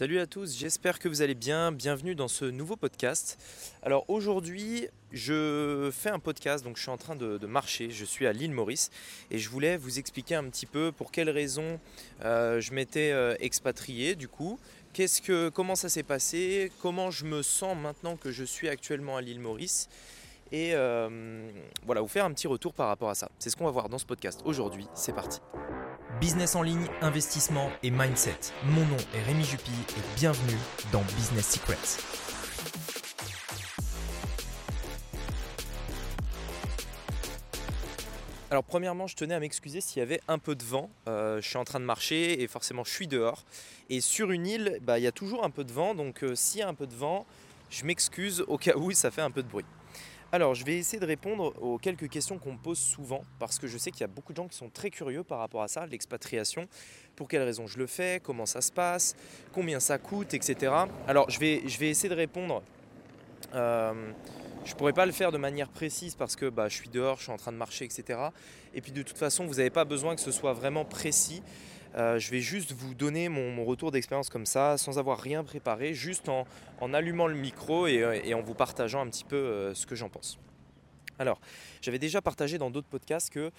Salut à tous, j'espère que vous allez bien. Bienvenue dans ce nouveau podcast. Alors aujourd'hui, je fais un podcast, donc je suis en train de, marcher. Je suis à l'île Maurice et je voulais vous expliquer un petit peu pour quelles raisons euh, je m'étais euh, expatrié du coup. Qu'est-ce que, comment ça s'est passé, comment je me sens maintenant que je suis actuellement à l'île Maurice? Et euh, voilà, vous faire un petit retour par rapport à ça. C'est ce qu'on va voir dans ce podcast aujourd'hui. C'est parti. Business en ligne, investissement et mindset. Mon nom est Rémi Jupy et bienvenue dans Business Secrets. Alors premièrement, je tenais à m'excuser s'il y avait un peu de vent. Euh, je suis en train de marcher et forcément je suis dehors. Et sur une île, bah, il y a toujours un peu de vent. Donc euh, s'il y a un peu de vent, je m'excuse au cas où ça fait un peu de bruit. Alors, je vais essayer de répondre aux quelques questions qu'on me pose souvent, parce que je sais qu'il y a beaucoup de gens qui sont très curieux par rapport à ça, l'expatriation. Pour quelles raisons je le fais, comment ça se passe, combien ça coûte, etc. Alors, je vais, essayer de répondre. Euh, je ne pourrais pas le faire de manière précise parce que bah, je suis dehors, je suis en train de marcher, etc. Et puis de toute façon, vous n'avez pas besoin que ce soit vraiment précis. Euh, je vais juste vous donner mon, retour d'expérience comme ça, sans avoir rien préparé, juste en, allumant le micro euh, et, en vous partageant un petit peu euh, ce que j'en pense. Alors, j'avais déjà partagé dans d'autres podcasts que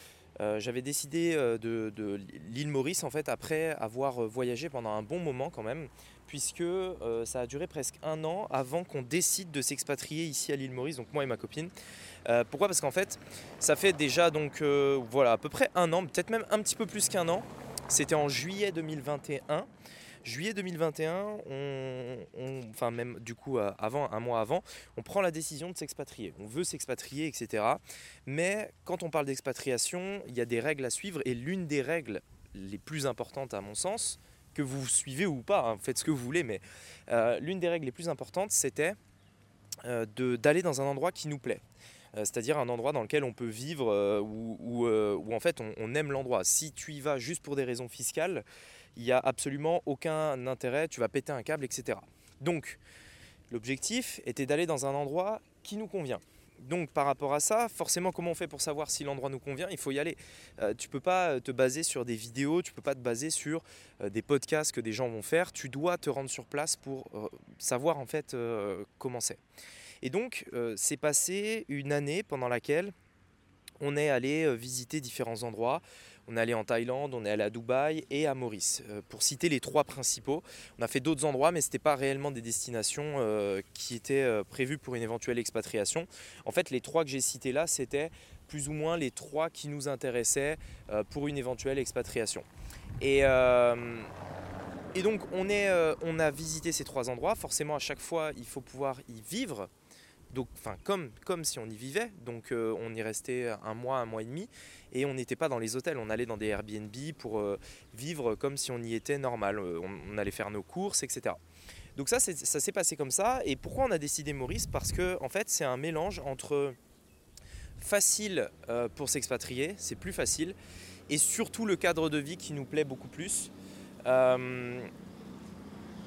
j'avais décidé de, l'île Maurice en fait après avoir voyagé pendant un bon moment quand même, puisque ça a duré presque un an avant qu'on décide de s'expatrier ici à l'île Maurice, donc moi et ma copine. pourquoi? Parce qu'en fait, ça fait déjà donc voilà à peu près un an, peut-être même un petit peu plus qu'un an c'était en juillet 2021. Juillet 2021, on, enfin même du coup euh, avant, un mois avant, on prend la décision de s'expatrier. On veut s'expatrier, etc. Mais quand on parle d'expatriation, il y a des règles à suivre et l'une des règles les plus importantes à mon sens, que vous suivez ou pas, hein, faites ce que vous voulez, mais euh, l'une des règles les plus importantes, c'était euh, d'aller dans un endroit qui nous plaît. Euh, c'est-à-dire un endroit dans lequel on peut vivre euh, euh, où, en fait on, aime l'endroit. Si tu y vas juste pour des raisons fiscales, il n'y a absolument aucun intérêt, tu vas péter un câble, etc. Donc l'objectif était d'aller dans un endroit qui nous convient. Donc par rapport à ça, forcément comment on fait pour savoir si l'endroit nous convient? Il faut y aller. tu ne peux pas te baser sur des vidéos, tu ne peux pas te baser sur des podcasts que des gens vont faire. Tu dois te rendre sur place pour savoir en fait comment c'est. Et donc, euh, c'est passé une année pendant laquelle on est allé euh, visiter différents endroits. On est allé en Thaïlande, on est allé à Dubaï et à Maurice. Euh, pour citer les trois principaux, on a fait d'autres endroits, mais ce n'était pas réellement des destinations qui étaient prévues pour une éventuelle expatriation. En fait, les trois que j'ai cités là, c'était plus ou moins les trois qui nous intéressaient pour une éventuelle expatriation. Et, et donc, on, est, on a visité ces trois endroits. Forcément, à chaque fois, il faut pouvoir y vivre donc, enfin, comme, comme si on y vivait. Donc, euh, on y restait un mois, un mois et demi. Et on n'était pas dans les hôtels. On allait dans des Airbnb pour euh, vivre comme si on y était normal. Euh, on, allait faire nos courses, etc. Donc, ça, ça s'est passé comme ça. Et pourquoi on a décidé Maurice? Parce que, en fait, c'est un mélange entre facile pour s'expatrier, c'est plus facile, et surtout le cadre de vie qui nous plaît beaucoup plus. à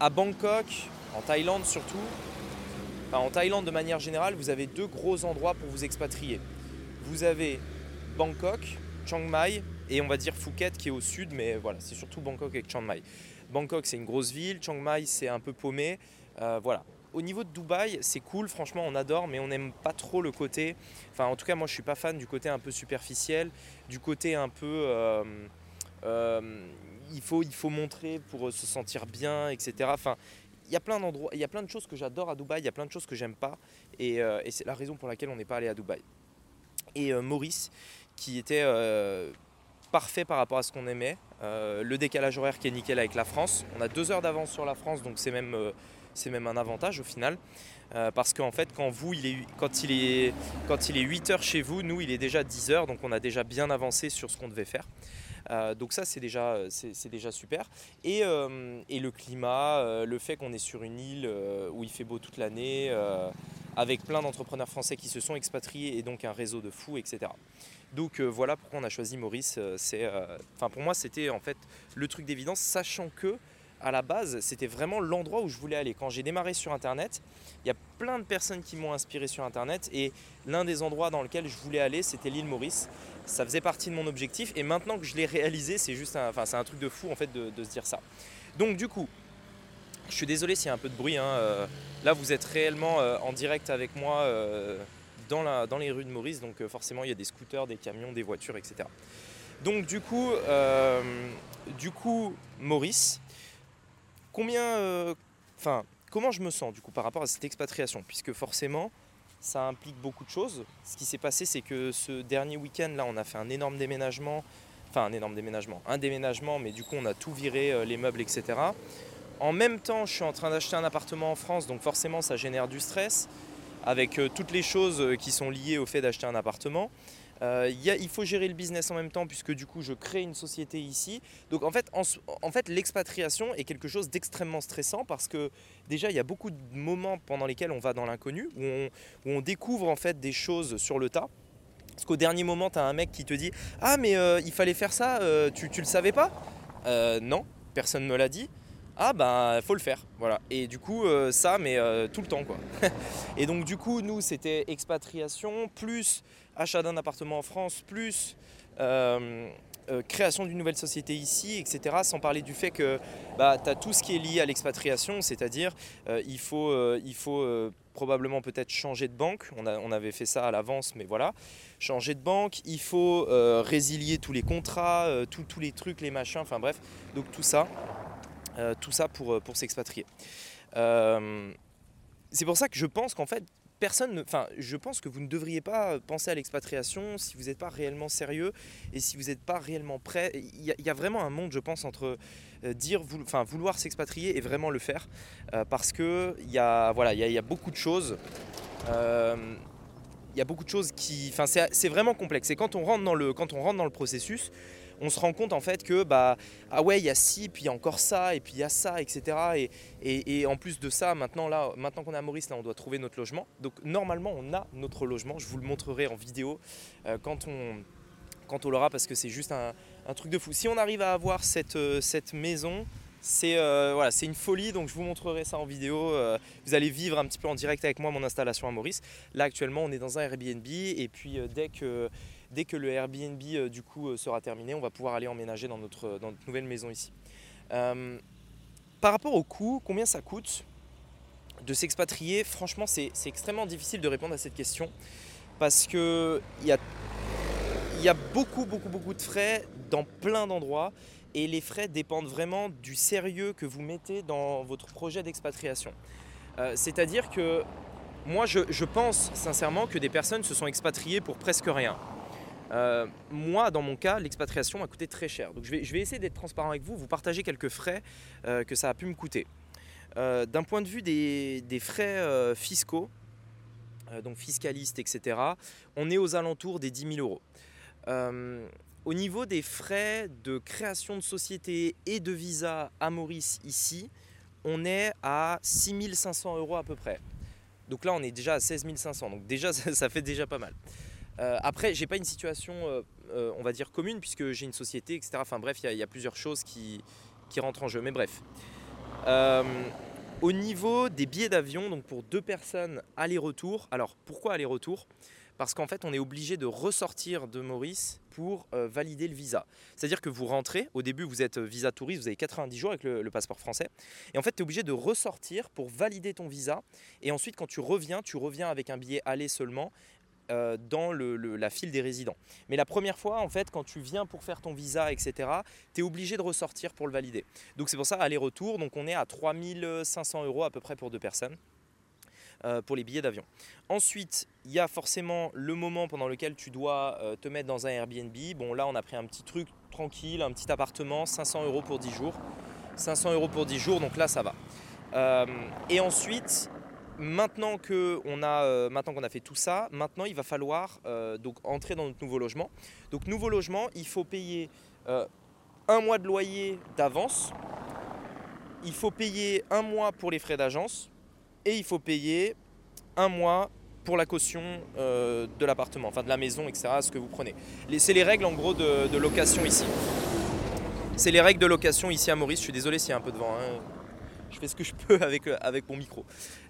Bangkok, en Thaïlande surtout, en Thaïlande, de manière générale, vous avez deux gros endroits pour vous expatrier. Vous avez Bangkok, Chiang Mai et on va dire Phuket qui est au sud, mais voilà, c'est surtout Bangkok et Chiang Mai. Bangkok, c'est une grosse ville, Chiang Mai, c'est un peu paumé. Euh, voilà. Au niveau de Dubaï, c'est cool, franchement, on adore, mais on n'aime pas trop le côté. Enfin, en tout cas, moi, je suis pas fan du côté un peu superficiel, du côté un peu. Euh, euh, il, faut, il faut montrer pour se sentir bien, etc. Enfin, il y a plein d'endroits, il y a plein de choses que j'adore à Dubaï, il y a plein de choses que j'aime pas, et, euh, c'est la raison pour laquelle on n'est pas allé à Dubaï. Et euh, Maurice, qui était euh, parfait par rapport à ce qu'on aimait, le décalage horaire qui est nickel avec la France, on a deux heures d'avance sur la France, donc c'est même, même un avantage au final, parce qu'en fait quand vous, il est, quand, il est, quand il est 8 heures chez vous, nous il est déjà 10 heures, donc on a déjà bien avancé sur ce qu'on devait faire. Euh, donc ça c'est déjà, super. Et, euh, et le climat, euh, le fait qu'on est sur une île où il fait beau toute l'année, avec plein d'entrepreneurs français qui se sont expatriés et donc un réseau de fous, etc. Donc voilà pourquoi on a choisi Maurice. c'est, enfin pour moi c'était en fait le truc d'évidence, sachant que à la base, c'était vraiment l'endroit où je voulais aller. Quand j'ai démarré sur Internet, il y a plein de personnes qui m'ont inspiré sur Internet et l'un des endroits dans lequel je voulais aller, c'était l'île Maurice. Ça faisait partie de mon objectif et maintenant que je l'ai réalisé, c'est juste un, enfin, c'est un truc de fou en fait de, se dire ça. Donc du coup, Je suis désolé s'il y a un peu de bruit. hein, euh, là, vous êtes réellement euh, en direct avec moi euh, dans, la- dans les rues de Maurice. Donc forcément, il y a des scooters, des camions, des voitures, etc. Donc du coup, du coup Maurice, combien... Enfin, comment je me sens du coup par rapport à cette expatriation? Puisque forcément, ça implique beaucoup de choses. Ce qui s'est passé, c'est que ce dernier week-end, là, on a fait un énorme déménagement. Enfin, un énorme déménagement. Un déménagement, mais du coup, on a tout viré, euh, les meubles, etc. En même temps, je suis en train d'acheter un appartement en France, donc forcément, ça génère du stress, avec euh, toutes les choses euh, qui sont liées au fait d'acheter un appartement. Euh, il faut gérer le business en même temps, puisque du coup, je crée une société ici. Donc, en fait, en, fait l'expatriation est quelque chose d'extrêmement stressant, parce que déjà, il y a beaucoup de moments pendant lesquels on va dans l'inconnu, où on, découvre en fait des choses sur le tas. Parce qu'au dernier moment, tu as un mec qui te dit Ah, mais il fallait faire ça, tu, tu le savais pas? Non, personne ne me l'a dit. Ah, ben, faut le faire. Voilà. Et du coup, euh, ça, mais euh, tout le temps, quoi. Et donc, du coup, nous, c'était expatriation, plus achat d'un appartement en France, plus euh, création d'une nouvelle société ici, etc. Sans parler du fait que bah, tu as tout ce qui est lié à l'expatriation, c'est-à-dire il faut, il faut probablement peut-être changer de banque. On, avait fait ça à l'avance, mais voilà. Changer de banque, il faut résilier tous les contrats, tous- les trucs, les machins, enfin bref. Donc tout ça, tout ça pour, euh, pour s'expatrier. Euh, c'est pour ça que je pense qu'en fait, personne ne- Enfin, je pense que vous ne devriez pas penser à l'expatriation si vous n'êtes pas réellement sérieux et si vous n'êtes pas réellement prêt. Il y, a, vraiment un monde, je pense, entre euh, dire, enfin, vouloir s'expatrier et vraiment le faire. Euh, parce que il y a, voilà, il y a, beaucoup de choses. euh, il y a beaucoup de choses qui, enfin, c'est vraiment complexe. Et quand on rentre dans le, quand on rentre dans le processus, on se rend compte en fait que bah ah ouais il y a ci puis il y a encore ça et puis il y a ça etc et, en plus de ça maintenant là maintenant qu'on est à Maurice là on doit trouver notre logement. Donc normalement on a notre logement. Je vous le montrerai en vidéo euh, quand on l'aura parce que c'est juste un, truc de fou. Si on arrive à avoir cette, euh, maison c'est euh, voilà, une folie, donc je vous montrerai ça en vidéo. Vous allez vivre un petit peu en direct avec moi mon installation à Maurice. Là actuellement, on est dans un Airbnb. Et puis dès que dès que le Airbnb euh, du coup euh, sera terminé, on va pouvoir aller emménager dans notre notre nouvelle maison ici. Euh, par rapport au coût, combien ça coûte de s'expatrier? Franchement, c'est extrêmement difficile de répondre à cette question parce que il y a beaucoup, beaucoup, beaucoup de frais dans plein d'endroits et les frais dépendent vraiment du sérieux que vous mettez dans votre projet d'expatriation. Euh, C'est-à-dire que moi, je pense sincèrement que des personnes se sont expatriées pour presque rien. Euh, moi, dans mon cas, l'expatriation m'a coûté très cher. Donc je vais, essayer d'être transparent avec vous, vous partager quelques frais euh, que ça a pu me coûter. Euh, D'un point de vue des, frais fiscaux, donc fiscalistes, etc., on est aux alentours des 10 000 euros. Au niveau des frais de création de société et de visa à Maurice ici, on est à 6500 euros à peu près. Donc là, on est déjà à 16 500. Donc déjà, ça fait déjà pas mal. Euh, après, j'ai pas une situation, euh, euh, on va dire commune, puisque j'ai une société, etc. Enfin bref, il y a- plusieurs choses qui, rentrent en jeu. Mais bref. Euh, au niveau des billets d'avion, donc pour deux personnes aller-retour. Alors pourquoi aller-retour? Parce qu'en fait, on est obligé de ressortir de Maurice pour valider le visa. C'est-à-dire que vous rentrez, au début, vous êtes visa touriste, vous avez 90 jours avec le, le passeport français, et en fait, tu es obligé de ressortir pour valider ton visa, et ensuite, quand tu reviens, tu reviens avec un billet aller seulement euh, dans la file des résidents. Mais la première fois, en fait, quand tu viens pour faire ton visa, etc., tu es obligé de ressortir pour le valider. Donc c'est pour ça, aller-retour, donc on est à 3500 euros à peu près pour deux personnes euh, pour les billets d'avion. Ensuite, il y a forcément le moment pendant lequel tu dois euh, te mettre dans un Airbnb. Bon, là, on a pris un petit truc tranquille, un petit appartement, 500 euros pour 10 jours. 500 euros pour 10 jours, donc là, ça va. Et ensuite, a, euh, maintenant qu'on a fait tout ça, maintenant, il va falloir euh, donc entrer dans notre nouveau logement. Donc, nouveau logement, il faut payer euh, un mois de loyer d'avance. Il faut payer un mois pour les frais d'agence et il faut payer un mois pour la caution de l'appartement, enfin de la maison, etc., ce que vous prenez. C'est les règles en gros de, de location ici. C'est les règles de location ici à Maurice, je suis désolé s'il y a un peu de vent. hein. Je fais ce que je peux avec, euh, avec mon micro.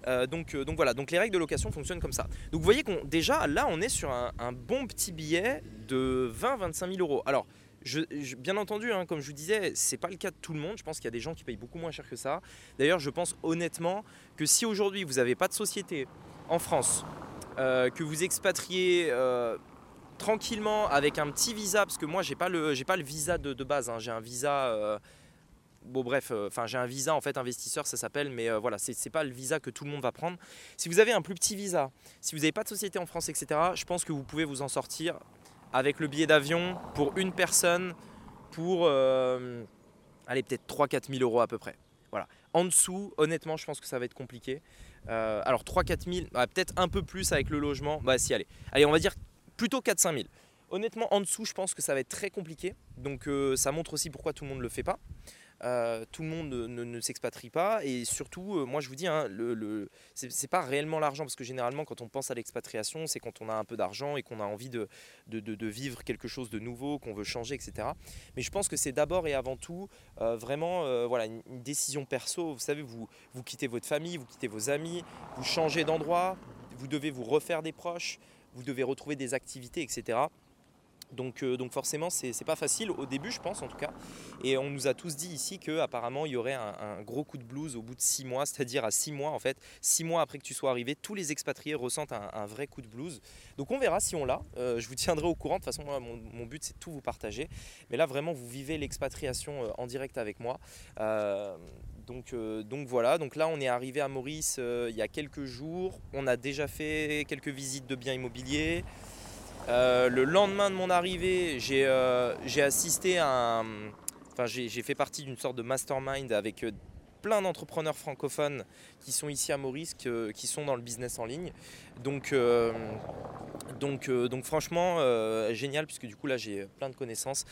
Euh, donc, euh, donc voilà, donc les règles de location fonctionnent comme ça. Donc vous voyez qu'on déjà là on est sur un, bon petit billet de 20-25 000 euros. Alors bien entendu, hein, comme je vous disais, c'est pas le cas de tout le monde. Je pense qu'il y a des gens qui payent beaucoup moins cher que ça. D'ailleurs, je pense honnêtement que si aujourd'hui vous n'avez pas de société en France, que vous expatriez tranquillement avec un petit visa, parce que moi j'ai pas le j'ai pas le visa de, base, hein. j'ai un visa. Bon bref, enfin j'ai un visa en fait investisseur ça s'appelle, mais voilà c'est pas le visa que tout le monde va prendre. Si vous avez un plus petit visa, si vous n'avez pas de société en France, etc., je pense que vous pouvez vous en sortir avec le billet d'avion pour une personne pour allez peut-être 3-4 000 euros à peu près. Voilà. En dessous, honnêtement, je pense que ça va être compliqué. alors 3-4 000, peut-être un peu plus avec le logement. Bah si, allez. Allez, on va dire plutôt 4-5 000. Honnêtement, en dessous, je pense que ça va être très compliqué. Donc euh, ça montre aussi pourquoi tout le monde ne le fait pas. Euh, tout le monde ne, s'expatrie pas et surtout, euh, moi je vous dis, hein, le, c'est pas réellement l'argent parce que généralement quand on pense à l'expatriation, c'est quand on a un peu d'argent et qu'on a envie de, vivre quelque chose de nouveau, qu'on veut changer, etc. Mais je pense que c'est d'abord et avant tout vraiment voilà, une, décision perso. Vous savez, vous quittez votre famille, vous quittez vos amis, vous changez d'endroit, vous devez vous refaire des proches vous devez retrouver des activités, etc. Donc, euh, donc forcément, c'est pas facile au début, je pense en tout cas. Et on nous a tous dit ici qu'apparemment, il y aurait un, gros coup de blues au bout de six mois, c'est-à-dire à six mois en fait, six mois après que tu sois arrivé, tous les expatriés ressentent un, vrai coup de blues. Donc on verra si on l'a. Euh, je vous tiendrai au courant. De toute façon, mon, but c'est tout vous partager. Mais là, vraiment, vous vivez l'expatriation euh, en direct avec moi. Donc, donc, voilà, donc là on est arrivé à Maurice il y a quelques jours. On a déjà fait quelques visites de biens immobiliers. Euh, le lendemain de mon arrivée, j'ai euh, assisté à un. Enfin, j'ai fait partie d'une sorte de mastermind avec euh, plein d'entrepreneurs francophones qui sont ici à Maurice, qui sont dans le business en ligne. Donc, donc, donc franchement, génial, puisque du coup là j'ai plein de connaissances.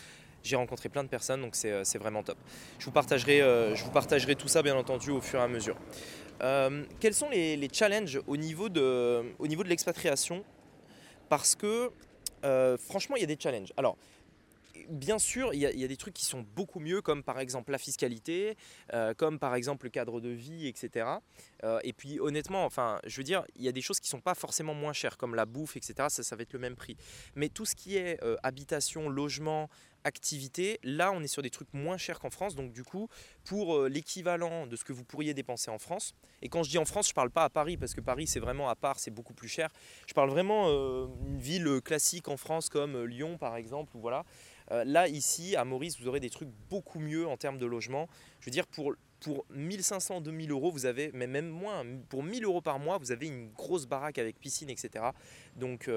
J'ai rencontré plein de personnes, donc c'est vraiment top. Je vous, partagerai, je vous partagerai tout ça bien entendu au fur et à mesure. quels sont les, les challenges au niveau de, au niveau de l'expatriation parce que euh, franchement, il y a des challenges. Alors, bien sûr, il y, a, des trucs qui sont beaucoup mieux, comme par exemple la fiscalité, euh, comme par exemple le cadre de vie, etc. Euh, et puis honnêtement, enfin, je veux dire, il y a des choses qui sont pas forcément moins chères, comme la bouffe, etc. Ça, ça va être le même prix. Mais tout ce qui est habitation, logement, activité. Là, on est sur des trucs moins chers qu'en France. Donc, du coup, pour euh, l'équivalent de ce que vous pourriez dépenser en France, et quand je dis en France, je parle pas à Paris, parce que Paris, c'est vraiment à part, c'est beaucoup plus cher. Je parle vraiment euh, une ville classique en France comme euh, Lyon, par exemple, ou voilà. Là, ici, à Maurice, vous aurez des trucs beaucoup mieux en termes de logement. Je veux dire, pour, pour 1500, 2000 euros, vous avez, mais même moins, pour 1000 euros par mois, vous avez une grosse baraque avec piscine, etc. Donc,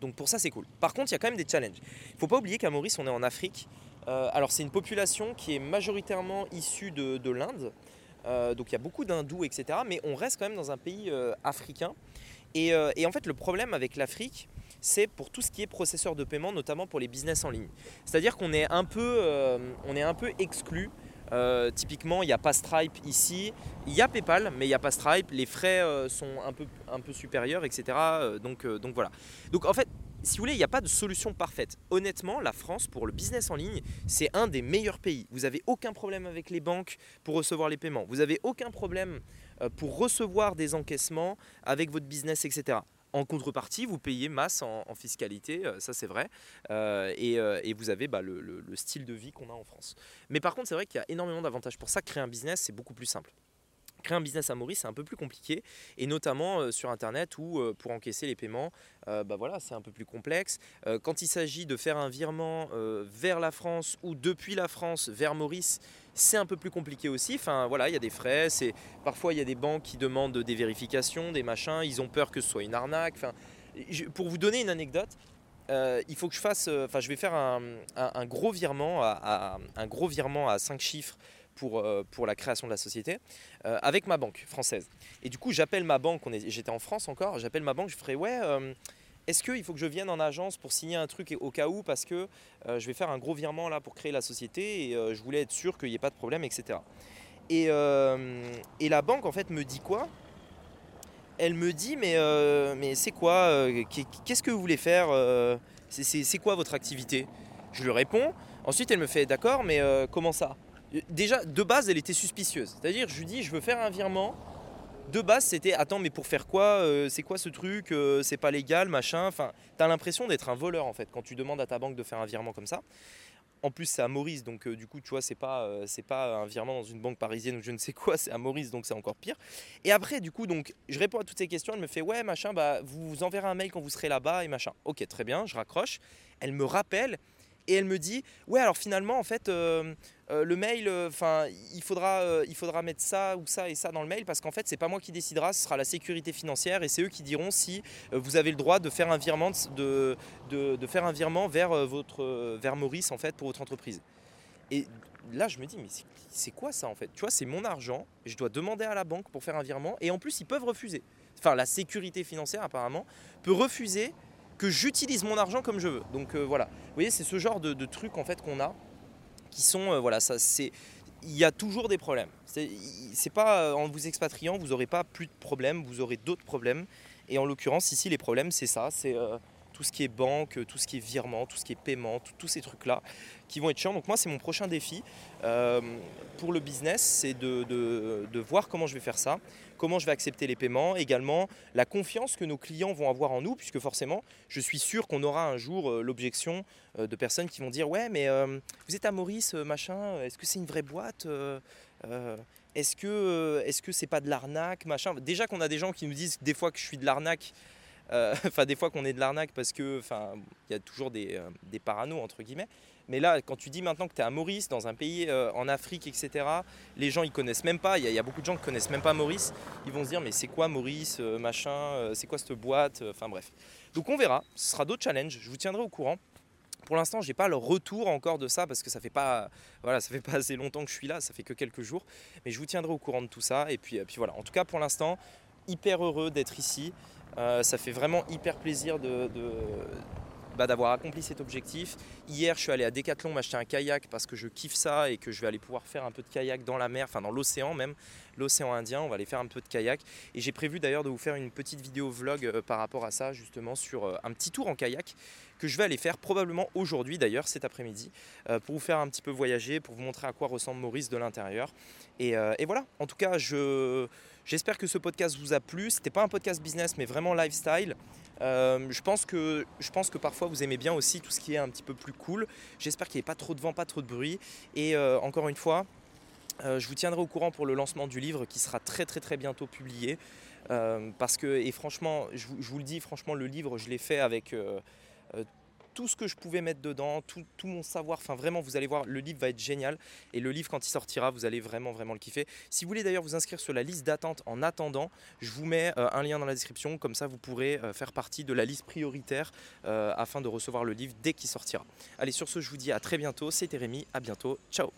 donc pour ça, c'est cool. Par contre, il y a quand même des challenges. Il ne faut pas oublier qu'à Maurice, on est en Afrique. Euh, alors c'est une population qui est majoritairement issue de, l'Inde. Euh, donc il y a beaucoup d'hindous, etc. Mais on reste quand même dans un pays euh, africain. Et, en fait, le problème avec l'Afrique, c'est pour tout ce qui est processeur de paiement, notamment pour les business en ligne. C'est-à-dire qu'on est un peu, on est un peu exclu euh, typiquement, il n'y a pas Stripe ici. Il y a PayPal, mais il n'y a pas Stripe. Les frais euh, sont un peu, un peu supérieurs, etc. Euh, donc, donc voilà. Donc en fait, si vous voulez, il n'y a pas de solution parfaite. Honnêtement, la France, pour le business en ligne, c'est un des meilleurs pays. Vous n'avez aucun problème avec les banques pour recevoir les paiements. Vous n'avez aucun problème pour recevoir des encaissements avec votre business, etc. En contrepartie, vous payez masse en, fiscalité, euh, ça c'est vrai, euh, euh, et, vous avez bah, le, style de vie qu'on a en France. Mais par contre, c'est vrai qu'il y a énormément d'avantages pour ça. Créer un business, c'est beaucoup plus simple. Créer un business à Maurice, c'est un peu plus compliqué, et notamment sur Internet où pour encaisser les paiements, bah voilà, c'est un peu plus complexe. quand il s'agit de faire un virement vers la France ou depuis la France vers Maurice, c'est un peu plus compliqué aussi. Enfin voilà, il y a des frais. Parfois il y a des banques qui demandent des vérifications, des machins. Ils ont peur que ce soit une arnaque. Pour vous donner une anecdote, euh, il faut que je fasse. Euh, enfin, je vais faire un, gros virement un gros virement à 5 chiffres. Pour, euh, pour la création de la société avec ma banque française. Et du coup, j'appelle ma banque, j'étais en France encore, j'appelle ma banque, je ferai ouais, est-ce qu'il faut que je vienne en agence pour signer un truc au cas où parce que euh, je vais faire un gros virement là pour créer la société et euh, je voulais être sûr qu'il n'y ait pas de problème, etc. Euh, et, la banque en fait me dit quoi? Elle me dit mais, mais c'est quoi Qu'est-ce que vous voulez faire C'est quoi votre activité? Je lui réponds. Ensuite elle me fait d'accord mais comment ça? Déjà de base elle était suspicieuse. C'est-à-dire je lui dis je veux faire un virement de base, c'était attends, mais pour faire quoi C'est quoi ce truc C'est pas légal, machin. Enfin, t'as l'impression d'être un voleur en fait quand tu demandes à ta banque de faire un virement comme ça. En plus, c'est à Maurice, donc du coup, tu vois, c'est pas, c'est pas un virement dans une banque parisienne ou je ne sais quoi, c'est à Maurice, donc c'est encore pire. Et après, du coup, donc, je réponds à toutes ces questions. Elle me fait, ouais, machin, bah, vous enverrez un mail quand vous serez là-bas et machin. Ok, très bien, je raccroche. Elle me rappelle et elle me dit ouais alors finalement en fait euh, euh, le mail euh, enfin il faudra il faudra mettre ça ou ça et ça dans le mail parce qu'en fait c'est pas moi qui décidera ce sera la sécurité financière et c'est eux qui diront si vous avez le droit de faire un virement de, de, faire un virement vers votre vers Maurice en fait pour votre entreprise. Et là je me dis mais c'est quoi ça en fait? Tu vois c'est mon argent je dois demander à la banque pour faire un virement et en plus ils peuvent refuser. Enfin la sécurité financière apparemment peut refuser que j'utilise mon argent comme je veux. Donc euh, voilà, vous voyez, c'est ce genre de, trucs en fait qu'on a qui sont, euh, voilà, ça c'est, il y a toujours des problèmes. C'est pas euh, en vous expatriant, vous n'aurez pas plus de problèmes, vous aurez d'autres problèmes. Et en l'occurrence, ici, les problèmes, c'est ça, c'est tout ce qui est banque, tout ce qui est virement, tout ce qui est paiement, tous ces trucs-là qui vont être chiants. Donc moi, c'est mon prochain défi pour le business, c'est de, de, voir comment je vais faire ça comment je vais accepter les paiements, également la confiance que nos clients vont avoir en nous, puisque forcément, je suis sûr qu'on aura un jour euh, l'objection euh, de personnes qui vont dire ouais mais euh, vous êtes à Maurice machin, est-ce que c'est une vraie boîte Est-ce que est-ce que c'est pas de l'arnaque machin Déjà qu'on a des gens qui nous disent des fois que je suis de l'arnaque. Enfin, des fois qu'on est de l'arnaque parce que, il y a toujours des, des entre guillemets. Mais là, quand tu dis maintenant que tu es à Maurice, dans un pays euh, en Afrique, etc., les gens ils connaissent même pas. Il y, a beaucoup de gens qui connaissent même pas Maurice. Ils vont se dire mais c'est quoi Maurice, euh, machin, euh, c'est quoi cette boîte, enfin bref. Donc on verra. Ce sera d'autres challenges. Je vous tiendrai au courant. Pour l'instant, j'ai pas le retour encore de ça parce que ça fait pas, voilà, ça fait pas assez longtemps que je suis là. Ça fait que quelques jours. Mais je vous tiendrai au courant de tout ça. Et puis, puis voilà. En tout cas, pour l'instant, hyper heureux d'être ici. ça fait vraiment hyper plaisir de bah, d'avoir accompli cet objectif. Hier, je suis allé à Decathlon m'acheter un kayak parce que je kiffe ça et que je vais aller pouvoir faire un peu de kayak dans la mer, enfin dans l'océan même, l'océan Indien. On va aller faire un peu de kayak. Et j'ai prévu d'ailleurs de vous faire une petite vidéo vlog euh, par rapport à ça, justement sur euh, un petit tour en kayak que je vais aller faire probablement aujourd'hui d'ailleurs cet après-midi euh, pour vous faire un petit peu voyager, pour vous montrer à quoi ressemble Maurice de l'intérieur. Et, voilà, en tout cas, je, j'espère que ce podcast vous a plu. C'était pas un podcast business, mais vraiment lifestyle. Euh, je, pense que, je pense que parfois vous aimez bien aussi tout ce qui est un petit peu plus cool. J'espère qu'il n'y ait pas trop de vent, pas trop de bruit. Et euh, encore une fois, euh, je vous tiendrai au courant pour le lancement du livre qui sera très très très bientôt publié. parce que, et franchement, je vous, je vous, le dis, franchement, le livre, je l'ai fait avec tout ce que je pouvais mettre dedans, tout, mon savoir. Enfin, vraiment, vous allez voir, le livre va être génial. Et le livre, quand il sortira, vous allez vraiment, vraiment le kiffer. Si vous voulez d'ailleurs vous inscrire sur la liste d'attente en attendant, je vous mets euh, un lien dans la description. Comme ça, vous pourrez euh, faire partie de la liste prioritaire euh, afin de recevoir le livre dès qu'il sortira. Allez, sur ce, je vous dis à très bientôt. C'était Rémi. À bientôt. Ciao